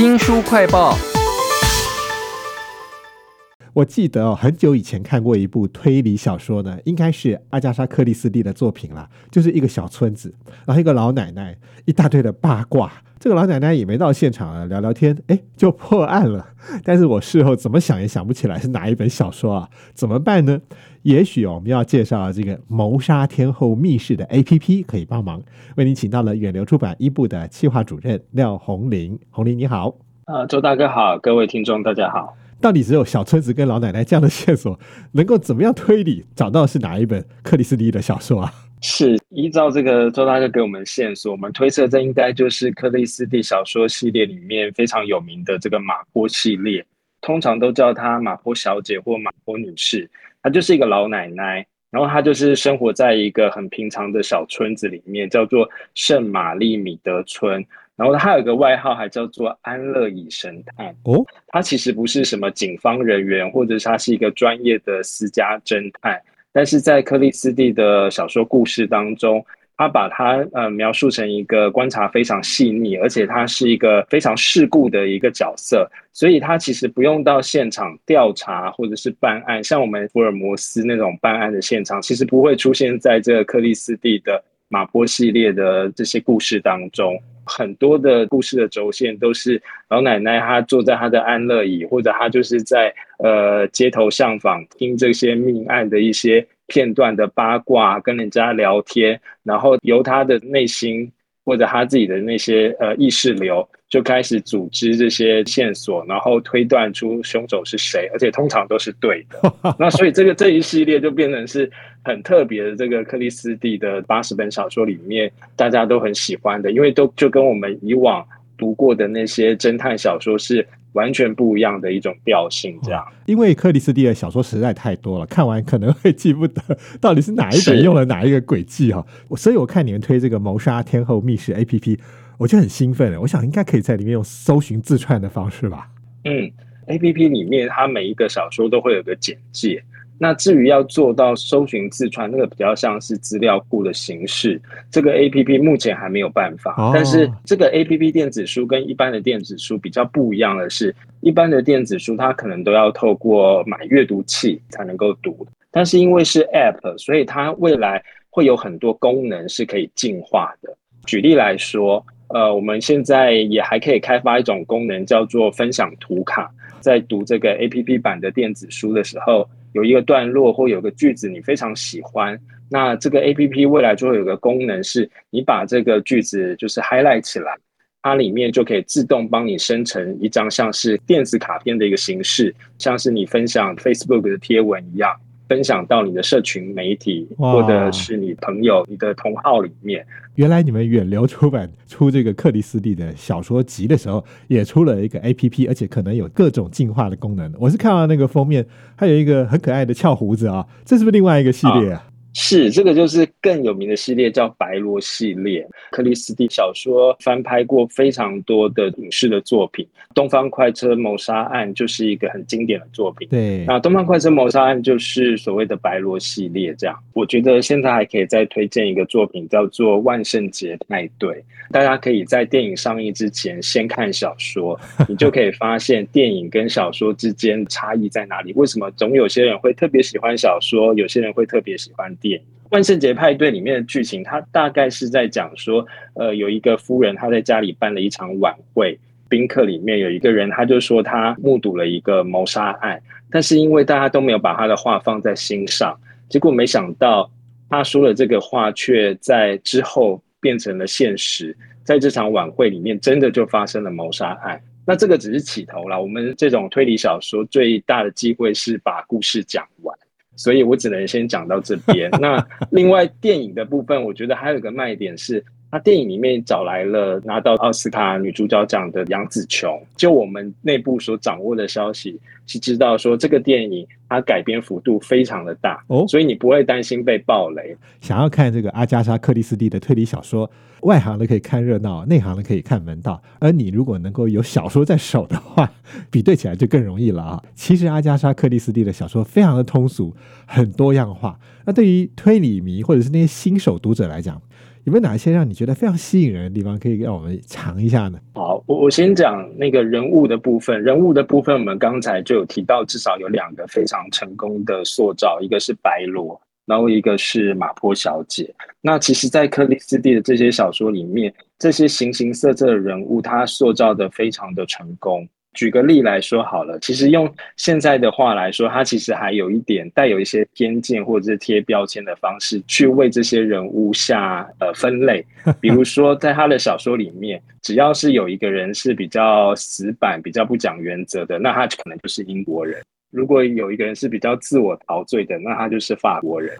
新书快报。我记得哦，很久以前看过一部推理小说呢，应该是阿加莎·克里斯蒂的作品啦，就是一个小村子，然后一个老奶奶，一大堆的八卦。这个老奶奶也没到现场啊，聊聊天，哎，就破案了。但是我事后怎么想也想不起来是哪一本小说啊？怎么办呢？也许我们要介绍这个《谋杀天后密室》的 A P P 可以帮忙，为您请到了远流出版一部的企划主任廖红林。红林你好，呃，周大哥好，各位听众大家好。到底只有小村子跟老奶奶这样的线索，能够怎么样推理找到是哪一本克里斯蒂的小说啊？是依照这个周大哥给我们的线索，我们推测这应该就是克里斯蒂小说系列里面非常有名的这个马坡系列，通常都叫她马坡小姐或马坡女士。她就是一个老奶奶，然后他就是生活在一个很平常的小村子里面，叫做圣玛丽米德村。然后他有一个外号，还叫做安乐椅神探。哦，他其实不是什么警方人员，或者是他是一个专业的私家侦探。但是在克里斯蒂的小说故事当中，他把他呃描述成一个观察非常细腻，而且他是一个非常世故的一个角色，所以他其实不用到现场调查或者是办案，像我们福尔摩斯那种办案的现场，其实不会出现在这个克里斯蒂的马波系列的这些故事当中。很多的故事的轴线都是老奶奶她坐在她的安乐椅，或者她就是在呃街头巷访听这些命案的一些片段的八卦，跟人家聊天，然后由他的内心或者他自己的那些呃意识流。就开始组织这些线索，然后推断出凶手是谁，而且通常都是对的。那所以这个这一系列就变成是很特别的。这个克里斯蒂的八十本小说里面，大家都很喜欢的，因为都就跟我们以往读过的那些侦探小说是完全不一样的一种调性。这样，因为克里斯蒂的小说实在太多了，看完可能会记不得到底是哪一本用了哪一个轨迹哈。所以我看你们推这个谋杀天后密室 A P P。我就很兴奋了，我想应该可以在里面用搜寻自串的方式吧。嗯，A P P 里面它每一个小说都会有个简介。那至于要做到搜寻自串，那个比较像是资料库的形式，这个 A P P 目前还没有办法。但是这个 A P P 电子书跟一般的电子书比较不一样的是，一般的电子书它可能都要透过买阅读器才能够读，但是因为是 App，所以它未来会有很多功能是可以进化的。举例来说。呃，我们现在也还可以开发一种功能，叫做分享图卡。在读这个 A P P 版的电子书的时候，有一个段落或有个句子你非常喜欢，那这个 A P P 未来就会有个功能，是你把这个句子就是 highlight 起来，它里面就可以自动帮你生成一张像是电子卡片的一个形式，像是你分享 Facebook 的贴文一样。分享到你的社群媒体，或者是你朋友、你的同号里面。原来你们远流出版出这个克里斯蒂的小说集的时候，也出了一个 A P P，而且可能有各种进化的功能。我是看到那个封面，还有一个很可爱的翘胡子啊，这是不是另外一个系列啊？是，这个就是更有名的系列，叫白罗系列。克里斯蒂小说翻拍过非常多的影视的作品，《东方快车谋杀案》就是一个很经典的作品。对，那《东方快车谋杀案》就是所谓的白罗系列。这样，我觉得现在还可以再推荐一个作品，叫做《万圣节派对》。大家可以在电影上映之前先看小说，你就可以发现电影跟小说之间差异在哪里。为什么总有些人会特别喜欢小说，有些人会特别喜欢？电影《万圣节派对》里面的剧情，它大概是在讲说，呃，有一个夫人，她在家里办了一场晚会，宾客里面有一个人，他就说他目睹了一个谋杀案，但是因为大家都没有把他的话放在心上，结果没想到他说了这个话，却在之后变成了现实，在这场晚会里面，真的就发生了谋杀案。那这个只是起头了，我们这种推理小说最大的机会是把故事讲完。所以我只能先讲到这边。那另外电影的部分，我觉得还有一个卖点是，他电影里面找来了拿到奥斯卡女主角奖的杨紫琼。就我们内部所掌握的消息，是知道说这个电影它改编幅度非常的大哦，所以你不会担心被暴雷。想要看这个阿加莎·克里斯蒂的推理小说。外行的可以看热闹，内行的可以看门道。而你如果能够有小说在手的话，比对起来就更容易了啊！其实阿加莎·克里斯蒂的小说非常的通俗，很多样化。那对于推理迷或者是那些新手读者来讲，有没有哪一些让你觉得非常吸引人的地方，可以让我们尝一下呢？好，我我先讲那个人物的部分。人物的部分，我们刚才就有提到，至少有两个非常成功的塑造，一个是白罗，然后一个是马坡小姐。那其实，在克里斯蒂的这些小说里面，这些形形色色的人物，他塑造的非常的成功。举个例来说好了，其实用现在的话来说，他其实还有一点带有一些偏见或者是贴标签的方式去为这些人物下呃分类。比如说，在他的小说里面，只要是有一个人是比较死板、比较不讲原则的，那他可能就是英国人；如果有一个人是比较自我陶醉的，那他就是法国人；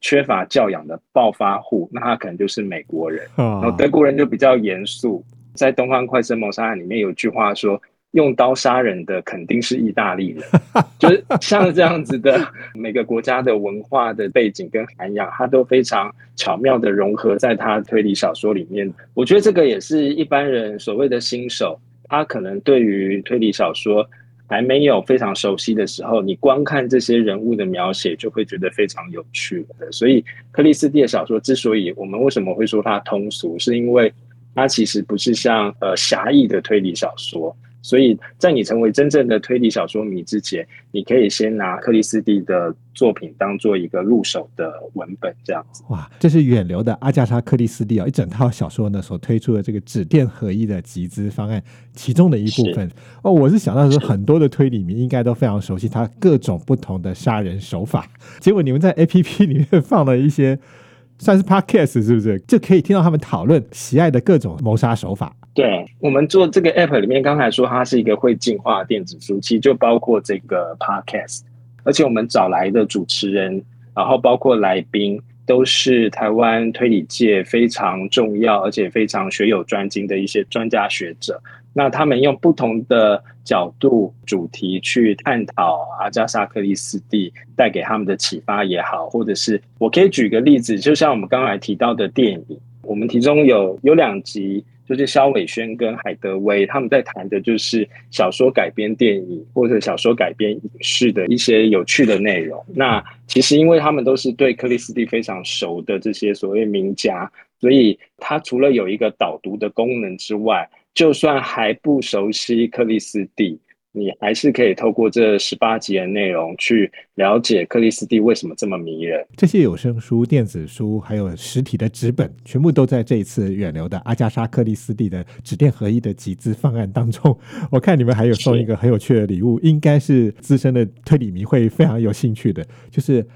缺乏教养的暴发户，那他可能就是美国人。然后德国人就比较严肃，在《东方快车谋杀案》里面有句话说。用刀杀人的肯定是意大利人，就是像这样子的每个国家的文化的背景跟涵养，它都非常巧妙的融合在他推理小说里面。我觉得这个也是一般人所谓的新手，他可能对于推理小说还没有非常熟悉的时候，你光看这些人物的描写就会觉得非常有趣的。所以克里斯蒂的小说之所以我们为什么会说它通俗，是因为它其实不是像呃狭义的推理小说。所以在你成为真正的推理小说迷之前，你可以先拿克里斯蒂的作品当做一个入手的文本，这样子。哇，这是远流的阿加莎·克里斯蒂啊，一整套小说呢所推出的这个纸电合一的集资方案其中的一部分哦。我是想到说，很多的推理迷应该都非常熟悉他各种不同的杀人手法，结果你们在 A P P 里面放了一些。算是 podcast 是不是就可以听到他们讨论喜爱的各种谋杀手法？对我们做这个 app 里面，刚才说它是一个会进化电子书，其实就包括这个 podcast，而且我们找来的主持人，然后包括来宾，都是台湾推理界非常重要而且非常学有专精的一些专家学者。那他们用不同的角度、主题去探讨阿加莎·克里斯蒂带给他们的启发也好，或者是我可以举个例子，就像我们刚才提到的电影，我们其中有有两集，就是肖伟轩跟海德威他们在谈的就是小说改编电影或者小说改编影视的一些有趣的内容。那其实因为他们都是对克里斯蒂非常熟的这些所谓名家，所以他除了有一个导读的功能之外，就算还不熟悉克里斯蒂，你还是可以透过这十八集的内容去了解克里斯蒂为什么这么迷人。这些有声书、电子书，还有实体的纸本，全部都在这一次远流的阿加莎·克里斯蒂的纸电合一的集资方案当中。我看你们还有送一个很有趣的礼物，应该是资深的推理迷会非常有兴趣的，就是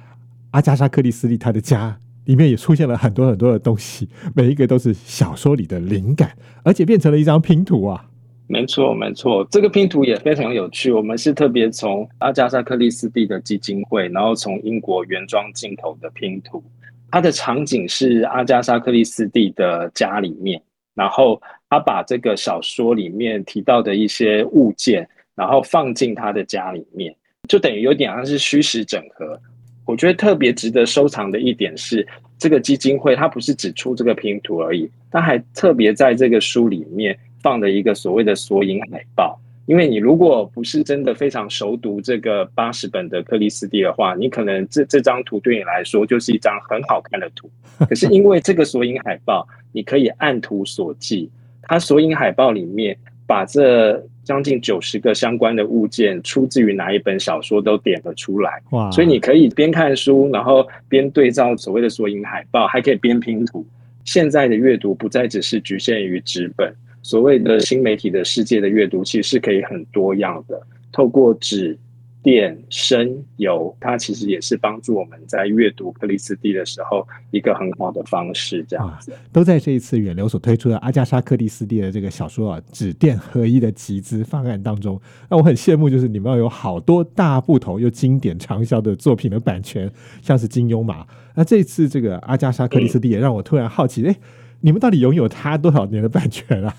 阿加莎·克里斯蒂她的家。里面也出现了很多很多的东西，每一个都是小说里的灵感，而且变成了一张拼图啊！没错，没错，这个拼图也非常有趣。我们是特别从阿加莎·克里斯蒂的基金会，然后从英国原装进口的拼图。它的场景是阿加莎·克里斯蒂的家里面，然后他把这个小说里面提到的一些物件，然后放进他的家里面，就等于有点像是虚实整合。我觉得特别值得收藏的一点是，这个基金会它不是只出这个拼图而已，它还特别在这个书里面放了一个所谓的索引海报。因为你如果不是真的非常熟读这个八十本的克里斯蒂的话，你可能这这张图对你来说就是一张很好看的图。可是因为这个索引海报，你可以按图索骥，它索引海报里面把这。将近九十个相关的物件出自于哪一本小说都点了出来，哇！所以你可以边看书，然后边对照所谓的索引海报，还可以边拼图。现在的阅读不再只是局限于纸本，所谓的新媒体的世界的阅读其实是可以很多样的，透过纸。电声油，它其实也是帮助我们在阅读克里斯蒂的时候一个很好的方式。这样子都在这一次远流所推出的阿加莎克里斯蒂的这个小说啊，纸电合一的集资方案当中。那我很羡慕，就是你们要有好多大部头又经典畅销的作品的版权，像是金庸嘛。那这次这个阿加莎克里斯蒂也让我突然好奇，哎，你们到底拥有它多少年的版权啊？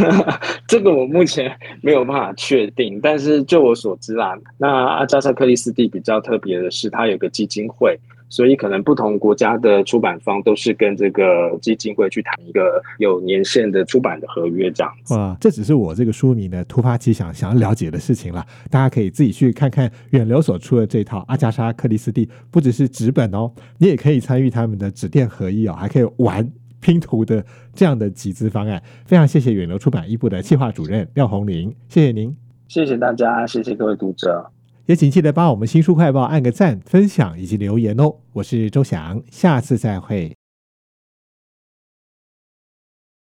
这个我目前没有办法确定，但是就我所知啦，那阿加莎·克里斯蒂比较特别的是，他有个基金会，所以可能不同国家的出版方都是跟这个基金会去谈一个有年限的出版的合约这样子。哇，这只是我这个书迷呢突发奇想想要了解的事情了，大家可以自己去看看远流所出的这套阿加莎·克里斯蒂，不只是纸本哦，你也可以参与他们的纸电合一哦，还可以玩。拼图的这样的集资方案。非常谢谢远流出版一部的企划主任廖红林，谢谢您，谢谢大家，谢谢各位读者，也请记得帮我们新书快报按个赞、分享以及留言哦。我是周翔，下次再会。